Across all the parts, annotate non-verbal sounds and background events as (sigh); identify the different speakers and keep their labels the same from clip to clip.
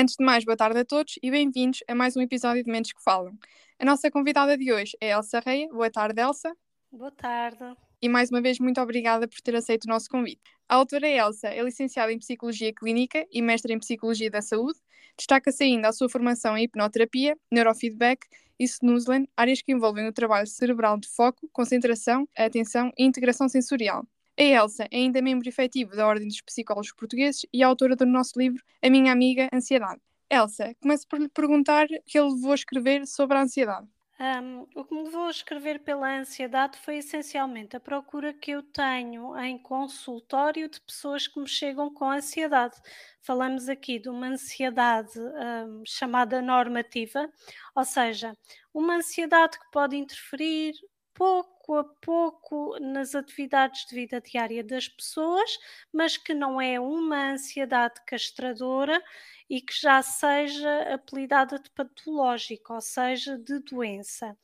Speaker 1: Antes de mais, boa tarde a todos e bem-vindos a mais um episódio de Mentes que Falam. A nossa convidada de hoje é Elsa Reia. Boa tarde, Elsa.
Speaker 2: Boa tarde.
Speaker 1: E mais uma vez, muito obrigada por ter aceito o nosso convite. A autora Elsa é licenciada em Psicologia Clínica e mestre em Psicologia da Saúde. Destaca-se ainda a sua formação em hipnoterapia, neurofeedback e snoozelen, áreas que envolvem o trabalho cerebral de foco, concentração, atenção e integração sensorial. A Elsa é ainda membro efetivo da Ordem dos Psicólogos Portugueses e autora do nosso livro A Minha Amiga Ansiedade. Elsa, começo por lhe perguntar o que ele levou a escrever sobre a ansiedade.
Speaker 2: Um, o que me levou a escrever pela ansiedade foi essencialmente a procura que eu tenho em consultório de pessoas que me chegam com ansiedade. Falamos aqui de uma ansiedade um, chamada normativa, ou seja, uma ansiedade que pode interferir pouco a pouco nas atividades de vida diária das pessoas, mas que não é uma ansiedade castradora e que já seja apelidada de patológica, ou seja, de doença.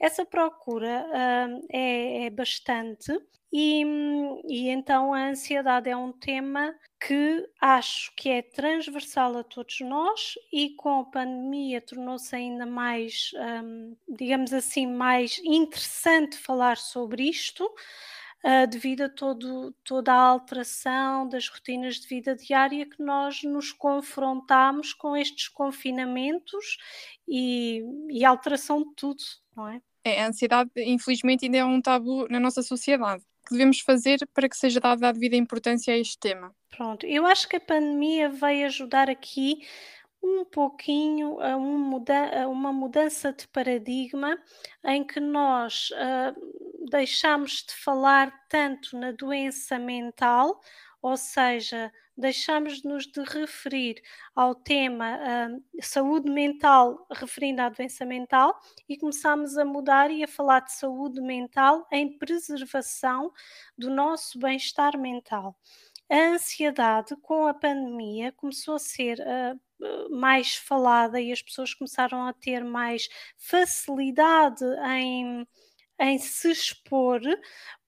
Speaker 2: Essa procura uh, é, é, bastante e, e então a ansiedade é um tema que acho que é transversal a todos nós e com a pandemia tornou-se ainda mais, um, digamos assim, mais interessante falar sobre isto. Uh, devido a todo, toda a alteração das rotinas de vida diária que nós nos confrontamos com estes confinamentos e, e alteração de tudo, não é?
Speaker 1: É, a ansiedade, infelizmente, ainda é um tabu na nossa sociedade que devemos fazer para que seja dada a devida importância a este tema?
Speaker 2: Pronto, eu acho que a pandemia vai ajudar aqui um pouquinho a, um muda a uma mudança de paradigma em que nós uh, deixamos de falar tanto na doença mental, ou seja, deixamos-nos de referir ao tema uh, saúde mental, referindo à doença mental, e começamos a mudar e a falar de saúde mental em preservação do nosso bem-estar mental. A ansiedade com a pandemia começou a ser uh, mais falada e as pessoas começaram a ter mais facilidade em, em se expor,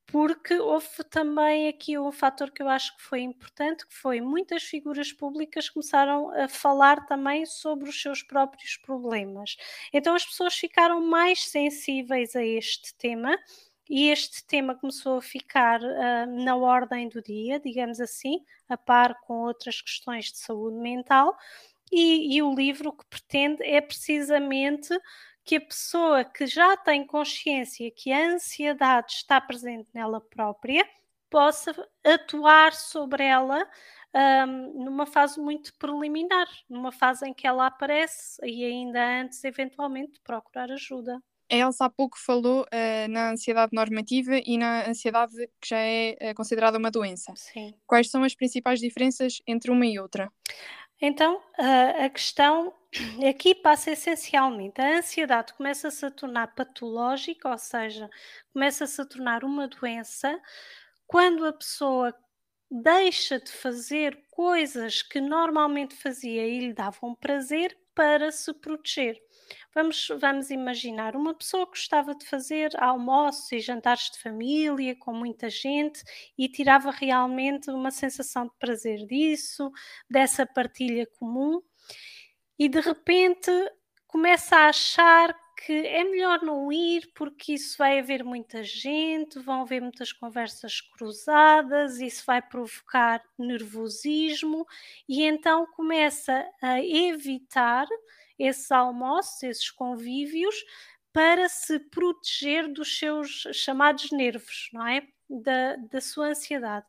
Speaker 2: porque houve também aqui um fator que eu acho que foi importante, que foi muitas figuras públicas começaram a falar também sobre os seus próprios problemas. Então as pessoas ficaram mais sensíveis a este tema e este tema começou a ficar uh, na ordem do dia, digamos assim, a par com outras questões de saúde mental. E, e o livro que pretende é precisamente que a pessoa que já tem consciência que a ansiedade está presente nela própria possa atuar sobre ela um, numa fase muito preliminar, numa fase em que ela aparece e ainda antes, eventualmente, procurar ajuda.
Speaker 1: A Elsa há pouco falou uh, na ansiedade normativa e na ansiedade que já é uh, considerada uma doença.
Speaker 2: Sim.
Speaker 1: Quais são as principais diferenças entre uma e outra?
Speaker 2: Então, uh, a questão (clears throat) aqui passa essencialmente. A ansiedade começa-se a tornar patológica, ou seja, começa-se a tornar uma doença quando a pessoa deixa de fazer coisas que normalmente fazia e lhe davam prazer para se proteger. Vamos, vamos imaginar uma pessoa que gostava de fazer almoços e jantares de família com muita gente e tirava realmente uma sensação de prazer disso, dessa partilha comum, e de repente começa a achar que é melhor não ir porque isso vai haver muita gente, vão haver muitas conversas cruzadas, isso vai provocar nervosismo e então começa a evitar esses almoços, esses convívios, para se proteger dos seus chamados nervos, não é? Da, da sua ansiedade.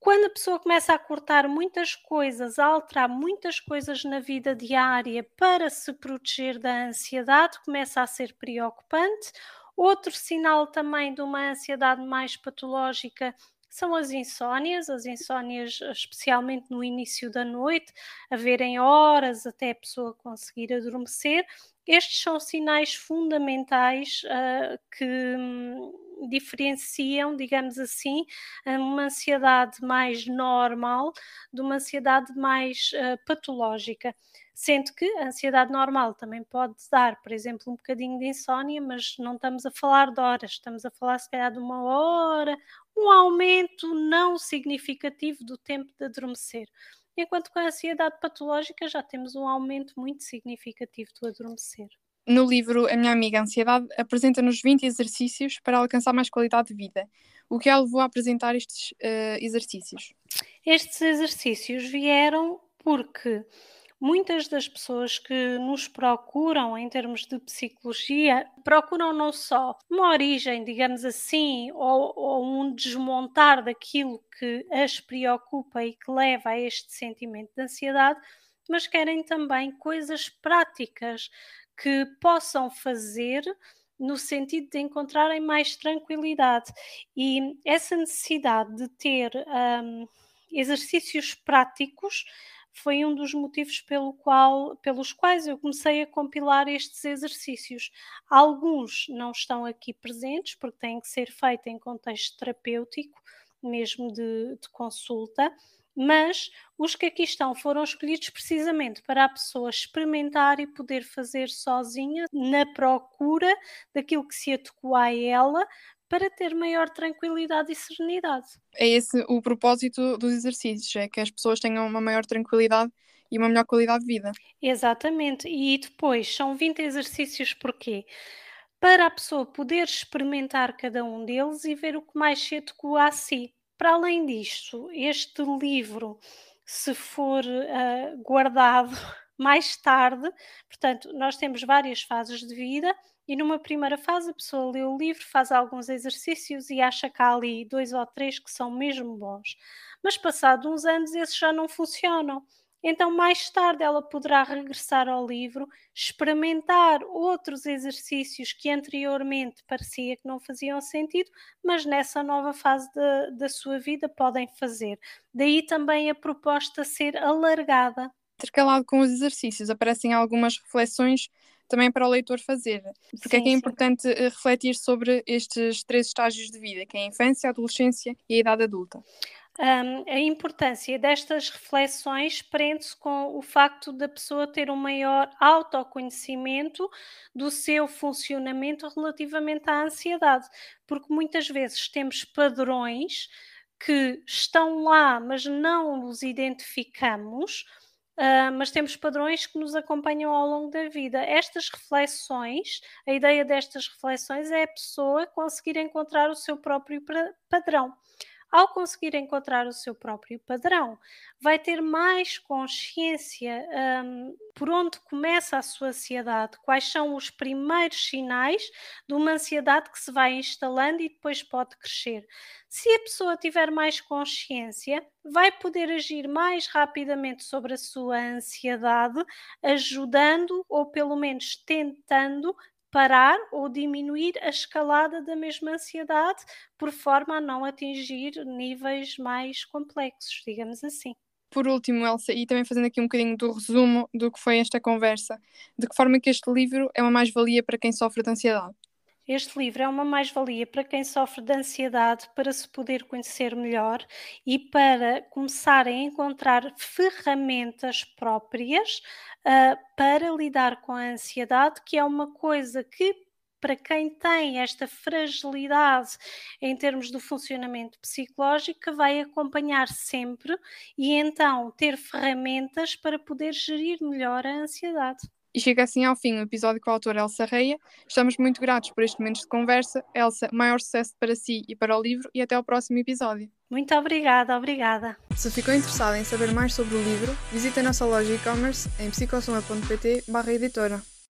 Speaker 2: Quando a pessoa começa a cortar muitas coisas, a alterar muitas coisas na vida diária para se proteger da ansiedade, começa a ser preocupante. Outro sinal também de uma ansiedade mais patológica são as insónias, as insónias especialmente no início da noite, haverem horas até a pessoa conseguir adormecer. Estes são sinais fundamentais uh, que hum, diferenciam, digamos assim, uma ansiedade mais normal de uma ansiedade mais uh, patológica. Sendo que a ansiedade normal também pode dar, por exemplo, um bocadinho de insónia, mas não estamos a falar de horas, estamos a falar se calhar de uma hora, um aumento não significativo do tempo de adormecer. enquanto com a ansiedade patológica já temos um aumento muito significativo do adormecer.
Speaker 1: No livro A Minha Amiga Ansiedade, apresenta-nos 20 exercícios para alcançar mais qualidade de vida. O que a levou a apresentar estes uh, exercícios?
Speaker 2: Estes exercícios vieram porque muitas das pessoas que nos procuram em termos de psicologia procuram não só uma origem, digamos assim, ou, ou, um desmontar daquilo que as preocupa e que leva a este sentimento de ansiedade, mas querem também coisas práticas que possam fazer no sentido de encontrarem mais tranquilidade. E essa necessidade de ter um, exercícios práticos foi um dos motivos pelo qual, pelos quais eu comecei a compilar estes exercícios. Alguns não estão aqui presentes, porque têm que ser feitos em contexto terapêutico, mesmo de, de consulta, mas os que aqui estão foram escolhidos precisamente para a pessoa experimentar e poder fazer sozinha na procura daquilo que se adequa a ela para ter maior tranquilidade e serenidade.
Speaker 1: É esse o propósito dos exercícios, é que as pessoas tenham uma maior tranquilidade e uma melhor qualidade de vida.
Speaker 2: Exatamente, e depois são 20 exercícios porquê? Para a pessoa poder experimentar cada um deles e ver o que mais se adequa a si. Para além disto, este livro, se for uh, guardado mais tarde, portanto, nós temos várias fases de vida e numa primeira fase, a pessoa lê o livro, faz alguns exercícios e acha que há ali dois ou três que são mesmo bons. Mas, passados uns anos, esses já não funcionam. Então, mais tarde, ela poderá regressar ao livro, experimentar outros exercícios que anteriormente parecia que não faziam sentido, mas nessa nova fase da, da sua vida podem fazer. Daí também a proposta ser alargada.
Speaker 1: Intercalado com os exercícios, aparecem algumas reflexões também para o leitor fazer. Porque sim, é que é sim. importante eh, refletir sobre estes três estágios de vida, que é a infância, a adolescência e a idade adulta.
Speaker 2: Um, a importância destas reflexões prende-se com o facto da pessoa ter um maior autoconhecimento do seu funcionamento relativamente à ansiedade, porque muitas vezes temos padrões que estão lá, mas não os identificamos Uh, mas temos padrões que nos acompanham ao longo da vida. Estas reflexões, a ideia destas reflexões é a pessoa conseguir encontrar o seu próprio padrão ao conseguir encontrar o seu próprio padrão, vai ter mais consciência um, por onde começa a sua ansiedade, quais são os primeiros sinais de uma ansiedade que se vai instalando e depois pode crescer. Se a pessoa tiver mais consciência, vai poder agir mais rapidamente sobre a sua ansiedade, ajudando ou pelo menos tentando parar ou diminuir a escalada da mesma ansiedade, por forma a não atingir níveis mais complexos, digamos assim.
Speaker 1: Por último, Elsa, e também fazendo aqui um bocadinho do resumo do que foi esta conversa, de que forma que este livro é uma mais-valia para quem sofre de ansiedade?
Speaker 2: Este livro é uma mais-valia para quem sofre de ansiedade para se poder conhecer melhor e para começar a encontrar ferramentas próprias uh, para lidar com a ansiedade, que é uma coisa que para quem tem esta fragilidade em termos do funcionamento psicológico, vai acompanhar sempre e então ter ferramentas para poder gerir melhor a ansiedade.
Speaker 1: E chega assim ao fim o episódio com a autora Elsa Reia. Estamos muito gratos por este momento de conversa. Elsa, maior sucesso para si e para o livro e até ao próximo episódio.
Speaker 2: Muito obrigada, obrigada.
Speaker 1: Se ficou interessado em saber mais sobre o livro, visite a nossa loja e-commerce em psicossoma.pt editora.